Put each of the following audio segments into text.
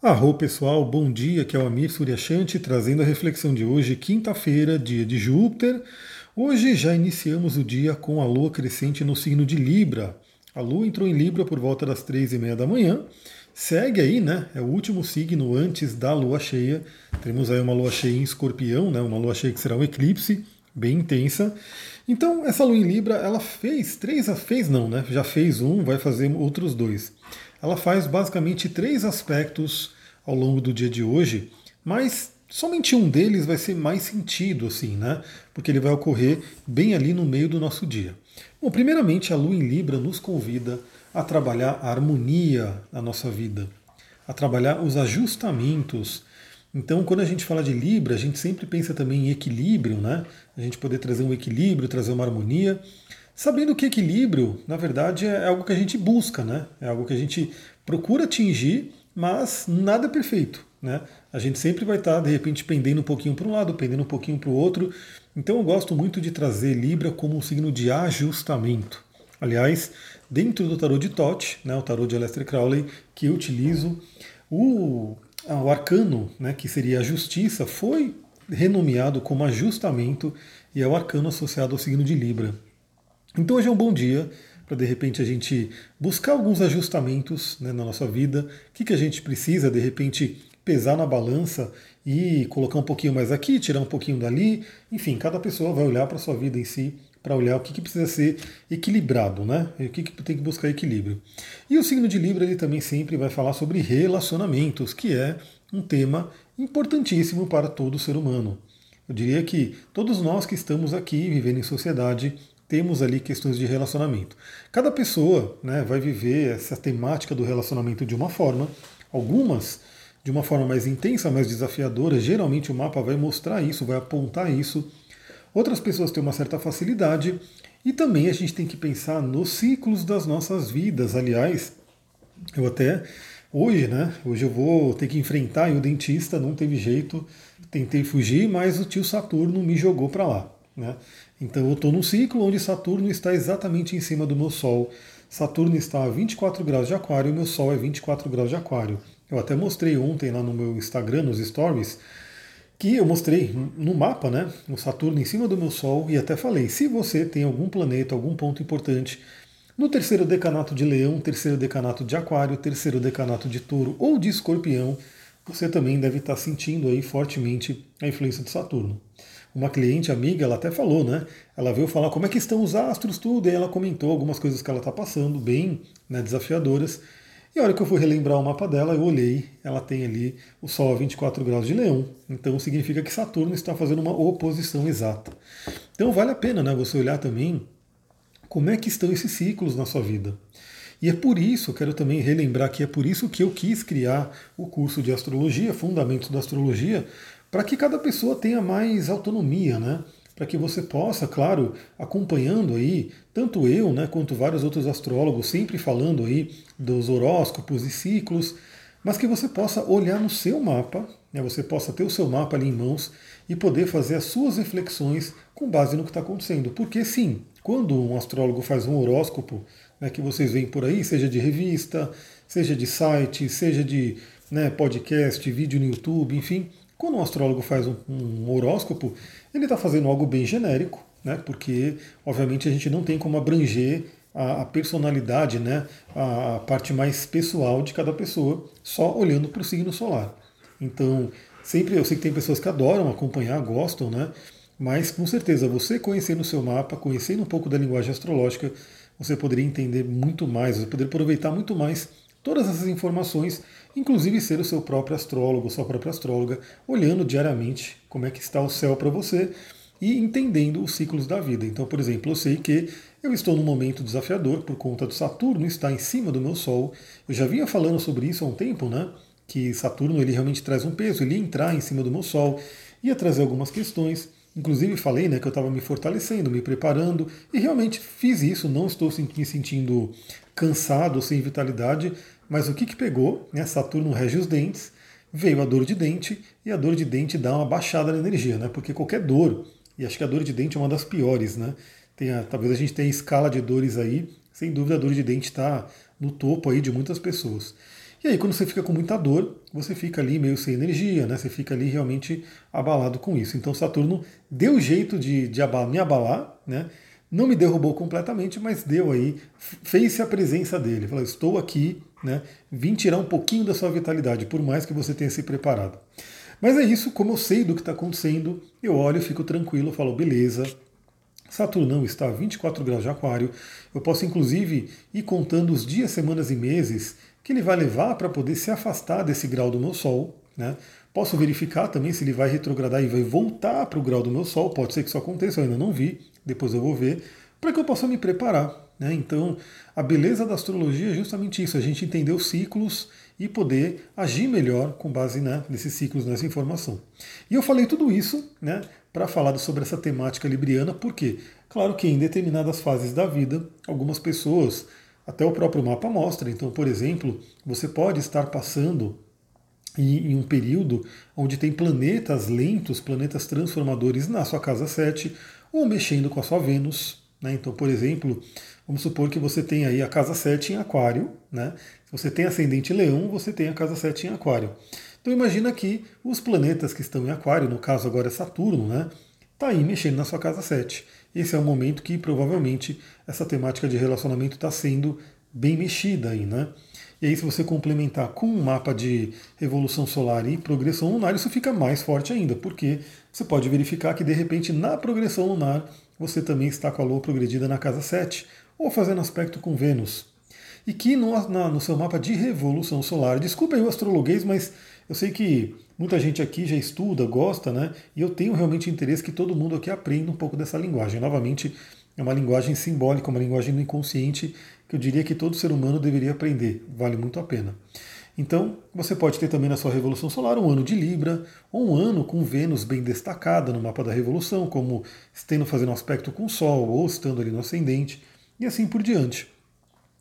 Arro pessoal, bom dia, que é o Amir Suryashanti trazendo a reflexão de hoje, quinta-feira, dia de Júpiter. Hoje já iniciamos o dia com a lua crescente no signo de Libra. A lua entrou em Libra por volta das três e meia da manhã. Segue aí, né? É o último signo antes da lua cheia. Temos aí uma lua cheia em escorpião, né? Uma lua cheia que será um eclipse, bem intensa. Então, essa lua em Libra, ela fez três, fez não, né? Já fez um, vai fazer outros dois ela faz basicamente três aspectos ao longo do dia de hoje, mas somente um deles vai ser mais sentido, assim, né? Porque ele vai ocorrer bem ali no meio do nosso dia. Bom, primeiramente, a Lua em Libra nos convida a trabalhar a harmonia na nossa vida, a trabalhar os ajustamentos. Então, quando a gente fala de Libra, a gente sempre pensa também em equilíbrio, né? A gente poder trazer um equilíbrio, trazer uma harmonia. Sabendo que equilíbrio, na verdade, é algo que a gente busca, né? É algo que a gente procura atingir, mas nada é perfeito, né? A gente sempre vai estar, de repente, pendendo um pouquinho para um lado, pendendo um pouquinho para o outro. Então eu gosto muito de trazer Libra como um signo de ajustamento. Aliás, dentro do tarot de Tote, né, o tarot de Aleister Crowley, que eu utilizo, o, o arcano, né, que seria a justiça, foi renomeado como ajustamento e é o arcano associado ao signo de Libra. Então hoje é um bom dia para de repente a gente buscar alguns ajustamentos né, na nossa vida. O que, que a gente precisa, de repente, pesar na balança e colocar um pouquinho mais aqui, tirar um pouquinho dali. Enfim, cada pessoa vai olhar para a sua vida em si para olhar o que, que, precisa ser equilibrado, né? O que, que tem que buscar equilíbrio. E o signo de Libra ele também sempre vai falar sobre relacionamentos, que é um tema importantíssimo para todo ser humano. Eu diria que todos nós que estamos aqui vivendo em sociedade temos ali questões de relacionamento. Cada pessoa né, vai viver essa temática do relacionamento de uma forma, algumas de uma forma mais intensa, mais desafiadora. Geralmente o mapa vai mostrar isso, vai apontar isso. Outras pessoas têm uma certa facilidade e também a gente tem que pensar nos ciclos das nossas vidas. Aliás, eu até hoje, né? Hoje eu vou ter que enfrentar o dentista, não teve jeito, tentei fugir, mas o tio Saturno me jogou para lá. Né? Então eu estou num ciclo onde Saturno está exatamente em cima do meu Sol. Saturno está a 24 graus de Aquário e meu Sol é 24 graus de Aquário. Eu até mostrei ontem lá no meu Instagram, nos stories, que eu mostrei no mapa, né? O Saturno em cima do meu Sol e até falei: se você tem algum planeta, algum ponto importante no terceiro decanato de Leão, terceiro decanato de Aquário, terceiro decanato de Touro ou de Escorpião, você também deve estar sentindo aí fortemente a influência de Saturno uma cliente amiga, ela até falou, né? Ela veio falar como é que estão os astros, tudo, e ela comentou algumas coisas que ela está passando, bem né, desafiadoras. E a hora que eu fui relembrar o mapa dela, eu olhei, ela tem ali o Sol a 24 graus de Leão, então significa que Saturno está fazendo uma oposição exata. Então vale a pena né, você olhar também como é que estão esses ciclos na sua vida. E é por isso, quero também relembrar que é por isso que eu quis criar o curso de astrologia, Fundamentos da Astrologia, para que cada pessoa tenha mais autonomia, né? Para que você possa, claro, acompanhando aí, tanto eu, né, quanto vários outros astrólogos, sempre falando aí dos horóscopos e ciclos, mas que você possa olhar no seu mapa, né, você possa ter o seu mapa ali em mãos e poder fazer as suas reflexões com base no que está acontecendo. Porque sim, quando um astrólogo faz um horóscopo, né, que vocês veem por aí, seja de revista, seja de site, seja de né, podcast, vídeo no YouTube, enfim, quando um astrólogo faz um, um horóscopo, ele está fazendo algo bem genérico, né? porque, obviamente, a gente não tem como abranger a, a personalidade, né? A, a, parte mais pessoal de cada pessoa, só olhando para o signo solar. Então, sempre eu sei que tem pessoas que adoram acompanhar, gostam, né? mas com certeza, você conhecendo o seu mapa, conhecendo um pouco da linguagem astrológica, você poderia entender muito mais, você poderia aproveitar muito mais todas essas informações, inclusive ser o seu próprio astrólogo, sua própria astróloga, olhando diariamente como é que está o céu para você e entendendo os ciclos da vida. Então, por exemplo, eu sei que eu estou num momento desafiador por conta do Saturno estar em cima do meu Sol. Eu já vinha falando sobre isso há um tempo, né? Que Saturno ele realmente traz um peso, ele ia entrar em cima do meu Sol, ia trazer algumas questões. Inclusive falei né, que eu estava me fortalecendo, me preparando, e realmente fiz isso, não estou me sentindo cansado, sem vitalidade, mas o que, que pegou? Né? Saturno rege os dentes, veio a dor de dente, e a dor de dente dá uma baixada na energia, né? Porque qualquer dor, e acho que a dor de dente é uma das piores, né? Tem a, talvez a gente tenha escala de dores aí, sem dúvida a dor de dente está no topo aí de muitas pessoas. E aí, quando você fica com muita dor, você fica ali meio sem energia, né? Você fica ali realmente abalado com isso. Então, Saturno deu jeito de, de me abalar, né? Não me derrubou completamente, mas deu aí, fez-se a presença dele. Falou: estou aqui, né? Vim tirar um pouquinho da sua vitalidade, por mais que você tenha se preparado. Mas é isso, como eu sei do que está acontecendo, eu olho, fico tranquilo, falo, beleza, Saturnão está a 24 graus de aquário. Eu posso inclusive ir contando os dias, semanas e meses que ele vai levar para poder se afastar desse grau do meu Sol. Né? Posso verificar também se ele vai retrogradar e vai voltar para o grau do meu Sol. Pode ser que isso aconteça, eu ainda não vi, depois eu vou ver, para que eu possa me preparar. Né? Então, a beleza da astrologia é justamente isso, a gente entender os ciclos e poder agir melhor com base né, nesses ciclos, nessa informação. E eu falei tudo isso né, para falar sobre essa temática libriana, porque, claro que em determinadas fases da vida, algumas pessoas, até o próprio mapa mostra, então, por exemplo, você pode estar passando em, um período onde tem planetas lentos, planetas transformadores na sua casa 7, ou mexendo com a sua Vênus. Né? Então, por exemplo, Vamos supor que você tem aí a casa 7 em aquário, né? Se você tem ascendente leão, você tem a casa 7 em aquário. Então imagina que os planetas que estão em aquário, no caso agora é Saturno, né? Está aí mexendo na sua casa 7. Esse é o momento que provavelmente essa temática de relacionamento está sendo bem mexida aí, né? E aí, se você complementar com um mapa de revolução solar e progressão lunar, isso fica mais forte ainda, porque você pode verificar que de repente na progressão lunar você também está com a Lua progredida na casa 7, ou fazendo aspecto com Vênus. E que no, na, no seu mapa de revolução solar, desculpa aí o astrologuês, mas eu sei que muita gente aqui já estuda, gosta, né? E eu tenho realmente interesse que todo mundo aqui aprenda um pouco dessa linguagem. Novamente, é uma linguagem simbólica, uma linguagem do inconsciente que eu diria que todo ser humano deveria aprender. Vale muito a pena. Então, você pode ter também na sua revolução solar um ano de Libra, ou um ano com Vênus bem destacada no mapa da revolução, como estando fazendo aspecto com o Sol, ou estando ali no ascendente e assim por diante.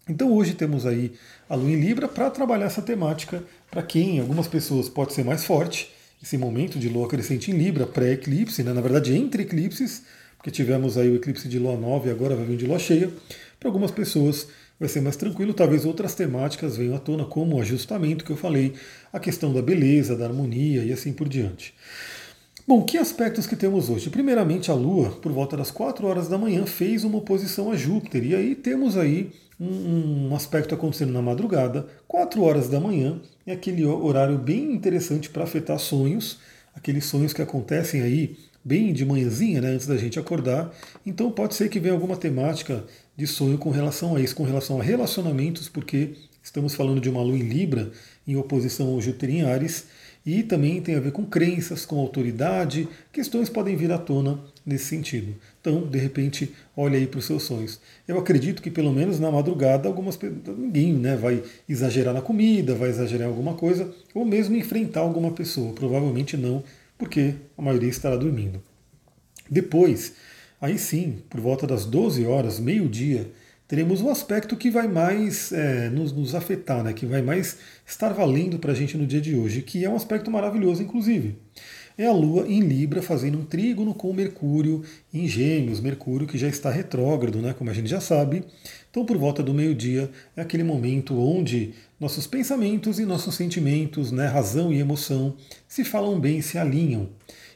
Então hoje temos aí a Lua em Libra para trabalhar essa temática, para quem algumas pessoas pode ser mais forte, esse momento de Lua crescente em Libra, pré-eclipse, né? na verdade entre eclipses, porque tivemos aí o eclipse de Lua nova e agora vai vir de Lua cheia. Para algumas pessoas vai ser mais tranquilo, talvez outras temáticas venham à tona, como o ajustamento que eu falei, a questão da beleza, da harmonia e assim por diante. Bom, que aspectos que temos hoje? Primeiramente, a Lua, por volta das 4 horas da manhã, fez uma oposição a Júpiter. E aí temos aí um, um aspecto acontecendo na madrugada, 4 horas da manhã, é aquele horário bem interessante para afetar sonhos, aqueles sonhos que acontecem aí bem de manhãzinha, né, antes da gente acordar. Então pode ser que venha alguma temática de sonho com relação a isso, com relação a relacionamentos, porque estamos falando de uma lua em Libra em oposição ao Júpiter em Ares e também tem a ver com crenças, com autoridade, questões podem vir à tona nesse sentido. Então, de repente, olha aí para os seus sonhos. Eu acredito que pelo menos na madrugada algumas ninguém né, vai exagerar na comida, vai exagerar em alguma coisa, ou mesmo enfrentar alguma pessoa. Provavelmente não, porque a maioria estará dormindo. Depois, aí sim, por volta das 12 horas, meio-dia, teremos um aspecto que vai mais é, nos, nos, afetar, né? que vai mais estar valendo para a gente no dia de hoje, que é um aspecto maravilhoso, inclusive. É a Lua em Libra fazendo um trígono com Mercúrio em Gêmeos, Mercúrio que já está retrógrado, né? como a gente já sabe. Então, por volta do meio-dia, é aquele momento onde nossos pensamentos e nossos sentimentos, né, razão e emoção, se falam bem, se alinham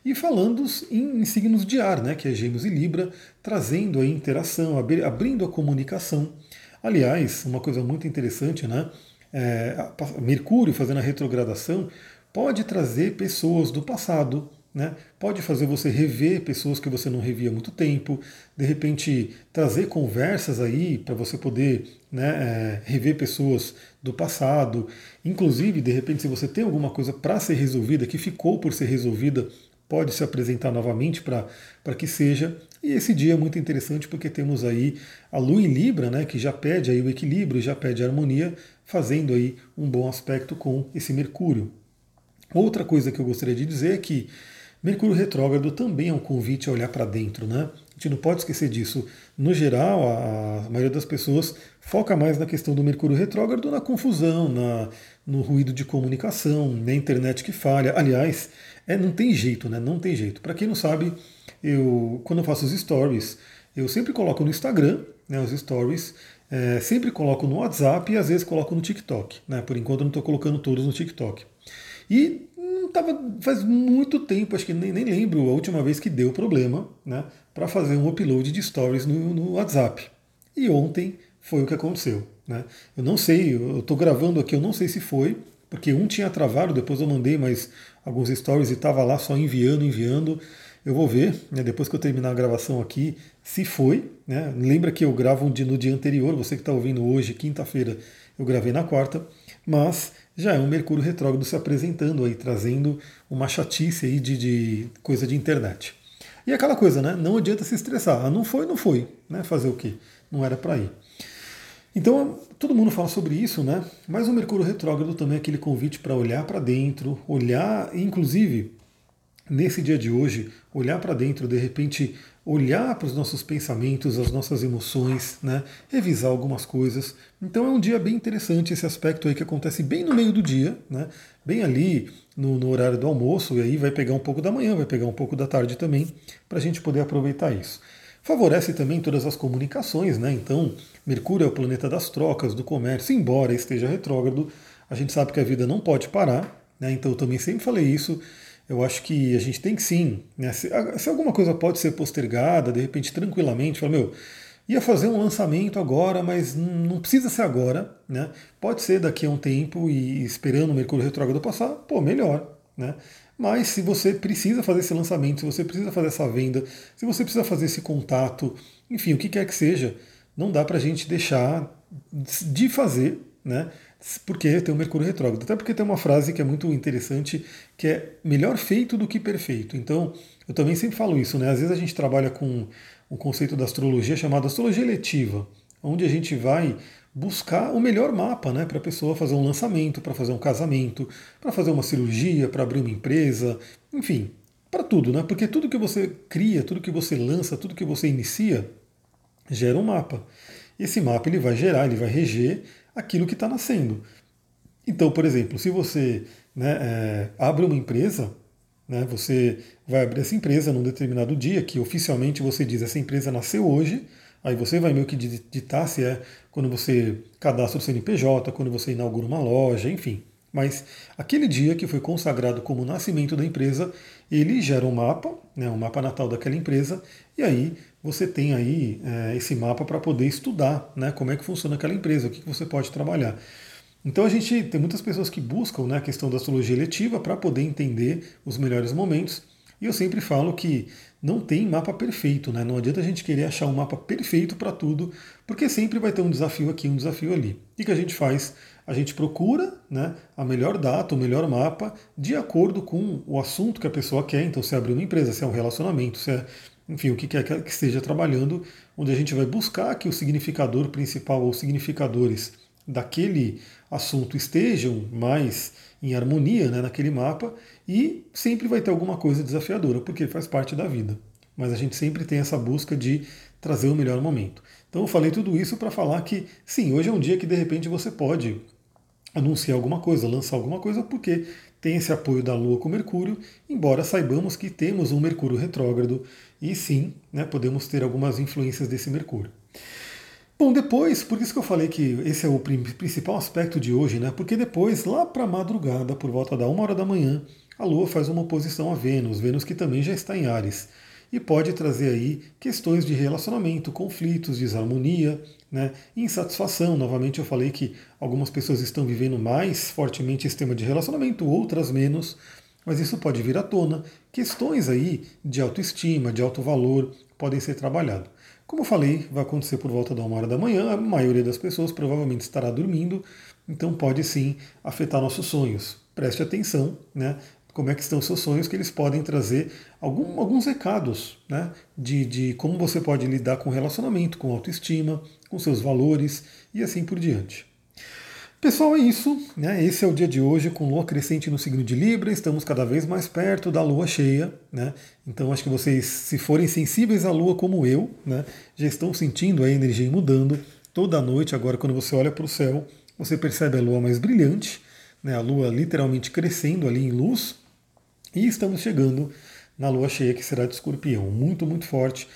e falando em, em, signos de ar, né, que é Gêmeos e Libra, trazendo a interação, abrindo a comunicação. Aliás, uma coisa muito interessante, né, é, Mercúrio fazendo a retrogradação pode trazer pessoas do passado, né? Pode fazer você rever pessoas que você não revia há muito tempo, de repente trazer conversas aí para você poder né, é, rever pessoas do passado. Inclusive, de repente, se você tem alguma coisa para ser resolvida, que ficou por ser resolvida pode se apresentar novamente para que seja. E esse dia é muito interessante porque temos aí a Lua em Libra, né, que já pede aí o equilíbrio, já pede a harmonia, fazendo aí um bom aspecto com esse Mercúrio. Outra coisa que eu gostaria de dizer é que Mercúrio retrógrado também é um convite a olhar para dentro, né? A gente não pode esquecer disso. No geral, a, maioria das pessoas foca mais na questão do Mercúrio retrógrado, na confusão, na, no ruído de comunicação, na internet que falha. Aliás, é, não tem jeito, né? Não tem jeito. Para quem não sabe, eu quando eu faço os stories, Eu sempre coloco no Instagram, né, os stories, é, sempre coloco no WhatsApp e às vezes coloco no TikTok. Né? Por enquanto eu não estou colocando todos no TikTok. E não tava, faz muito tempo, acho que nem, nem lembro a última vez que deu problema né, para fazer um upload de stories no, no WhatsApp. E ontem foi o que aconteceu. Né? Eu não sei, eu estou gravando aqui, eu não sei se foi, porque um tinha travado, depois eu mandei mais alguns stories e estava lá só enviando, enviando. Eu vou ver, né, depois que eu terminar a gravação aqui, se foi. Né? Lembra que eu gravo no dia anterior, você que está ouvindo hoje, quinta-feira, eu gravei na quarta, mas já é um Mercúrio retrógrado se apresentando aí, trazendo uma chatice aí de, de coisa de internet. E aquela coisa, né? Não adianta se estressar. Ah, não foi, não foi. Né? Fazer o quê? Não era para ir. Então, todo mundo fala sobre isso, né? Mas o Mercúrio retrógrado também é aquele convite para olhar para dentro, olhar, inclusive, nesse dia de hoje, olhar para dentro, de repente, olhar para os nossos pensamentos, as nossas emoções, né? Revisar algumas coisas. Então é um dia bem interessante esse aspecto aí que acontece bem no meio do dia, né? Bem ali no, no horário do almoço, e aí vai pegar um pouco da manhã, vai pegar um pouco da tarde também, para a gente poder aproveitar isso. Favorece também todas as comunicações, né? Então, Mercúrio é o planeta das trocas, do comércio, embora esteja retrógrado, a gente sabe que a vida não pode parar, né? Então eu também sempre falei isso. Eu acho que a gente tem que sim, né? se, se, alguma coisa pode ser postergada, de repente tranquilamente, fala, meu, ia fazer um lançamento agora, mas não precisa ser agora, né? Pode ser daqui a um tempo e esperando o Mercúrio retrógrado passar, pô, melhor, né? Mas se você precisa fazer esse lançamento, se você precisa fazer essa venda, se você precisa fazer esse contato, enfim, o que quer que seja, não dá para a gente deixar de fazer, né? Porque tem o Mercúrio retrógrado. Até porque tem uma frase que é muito interessante, que é melhor feito do que perfeito. Então, eu também sempre falo isso, né? Às vezes a gente trabalha com um conceito da astrologia chamado astrologia letiva, onde a gente vai buscar o melhor mapa né, para a pessoa fazer um lançamento, para fazer um casamento, para fazer uma cirurgia, para abrir uma empresa, enfim, para tudo, né? Porque tudo que você cria, tudo que você lança, tudo que você inicia, gera um mapa. Esse mapa ele vai gerar, ele vai reger aquilo que está nascendo. Então, por exemplo, se você né, é, abre uma empresa, né, você vai abrir essa empresa num determinado dia, que oficialmente você diz essa empresa nasceu hoje, Aí você vai meio que ditar se é quando você cadastra o CNPJ, quando você inaugura uma loja, enfim. Mas aquele dia que foi consagrado como o nascimento da empresa, ele gera um mapa, né, um mapa natal daquela empresa, e aí você tem aí é, esse mapa para poder estudar né, como é que funciona aquela empresa, o que, que você pode trabalhar. Então a gente tem muitas pessoas que buscam né, a questão da astrologia letiva para poder entender os melhores momentos. E eu sempre falo que não tem mapa perfeito, né? Não adianta a gente querer achar um mapa perfeito para tudo, porque sempre vai ter um desafio aqui, um desafio ali. O que a gente faz? A gente procura né, a melhor data, o melhor mapa, de acordo com o assunto que a pessoa quer. Então, se é abrir uma empresa, se é um relacionamento, se é, enfim, o que quer que esteja trabalhando, onde a gente vai buscar que o significador principal ou significadores daquele assunto estejam mais em harmonia né, naquele mapa e sempre vai ter alguma coisa desafiadora, porque faz parte da vida. Mas a gente sempre tem essa busca de trazer o melhor momento. Então eu falei tudo isso para falar que sim, hoje é um dia que de repente você pode anunciar alguma coisa, lançar alguma coisa, porque tem esse apoio da Lua com Mercúrio, embora saibamos que temos um Mercúrio retrógrado e sim, né, podemos ter algumas influências desse Mercúrio. Bom, depois, por isso que eu falei que esse é o principal aspecto de hoje, né? Porque depois, lá para madrugada, por volta da uma hora da manhã, a Lua faz uma oposição a Vênus, Vênus que também já está em Ares, e pode trazer aí questões de relacionamento, conflitos, desarmonia, né? insatisfação. Novamente eu falei que algumas pessoas estão vivendo mais fortemente esse tema de relacionamento, outras menos, mas isso pode vir à tona. Questões aí de autoestima, de alto valor podem ser trabalhadas. Como eu falei, vai acontecer por volta da uma hora da manhã, a maioria das pessoas provavelmente estará dormindo, então pode sim afetar nossos sonhos. Preste atenção, né? Como é que estão seus sonhos, que eles podem trazer algum, alguns recados né, de, de como você pode lidar com relacionamento, com autoestima, com seus valores e assim por diante. Pessoal, é isso. Né? Esse é o dia de hoje com lua crescente no signo de Libra. Estamos cada vez mais perto da lua cheia. Né? Então, acho que vocês, se forem sensíveis à lua como eu, né, já estão sentindo a energia mudando. Toda noite, agora, quando você olha para o céu, você percebe a lua mais brilhante, né? a lua literalmente crescendo ali em luz. E estamos chegando na lua cheia, que será de escorpião, muito, muito forte.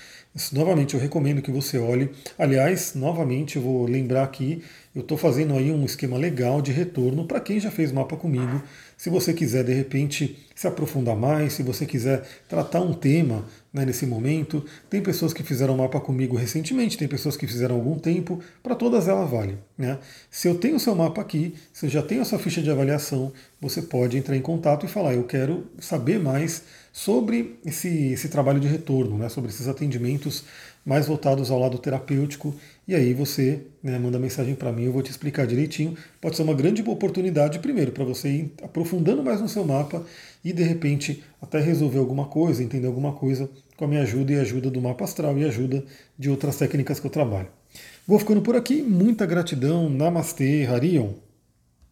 novamente, eu recomendo que você olhe. Aliás, novamente, eu vou lembrar aqui, eu estou fazendo aí um esquema legal de retorno para quem já fez mapa comigo. Se você quiser, de repente, se aprofundar mais, se você quiser tratar um tema né, nesse momento, tem pessoas que fizeram mapa comigo recentemente, tem pessoas que fizeram algum tempo, para todas elas vale. Né? Se eu tenho o seu mapa aqui, se eu já tenho a sua ficha de avaliação, você pode entrar em contato e falar: eu quero saber mais sobre esse, esse trabalho de retorno, né, sobre esses atendimentos mais voltados ao lado terapêutico. E aí você né, manda mensagem para mim, eu vou te explicar direitinho. Pode ser uma grande oportunidade, primeiro, para você ir aprofundando mais no seu mapa e de repente até resolver alguma coisa, entender alguma coisa com a minha ajuda e ajuda do mapa astral e ajuda de outras técnicas que eu trabalho. Vou ficando por aqui, muita gratidão, Namastê, Harion.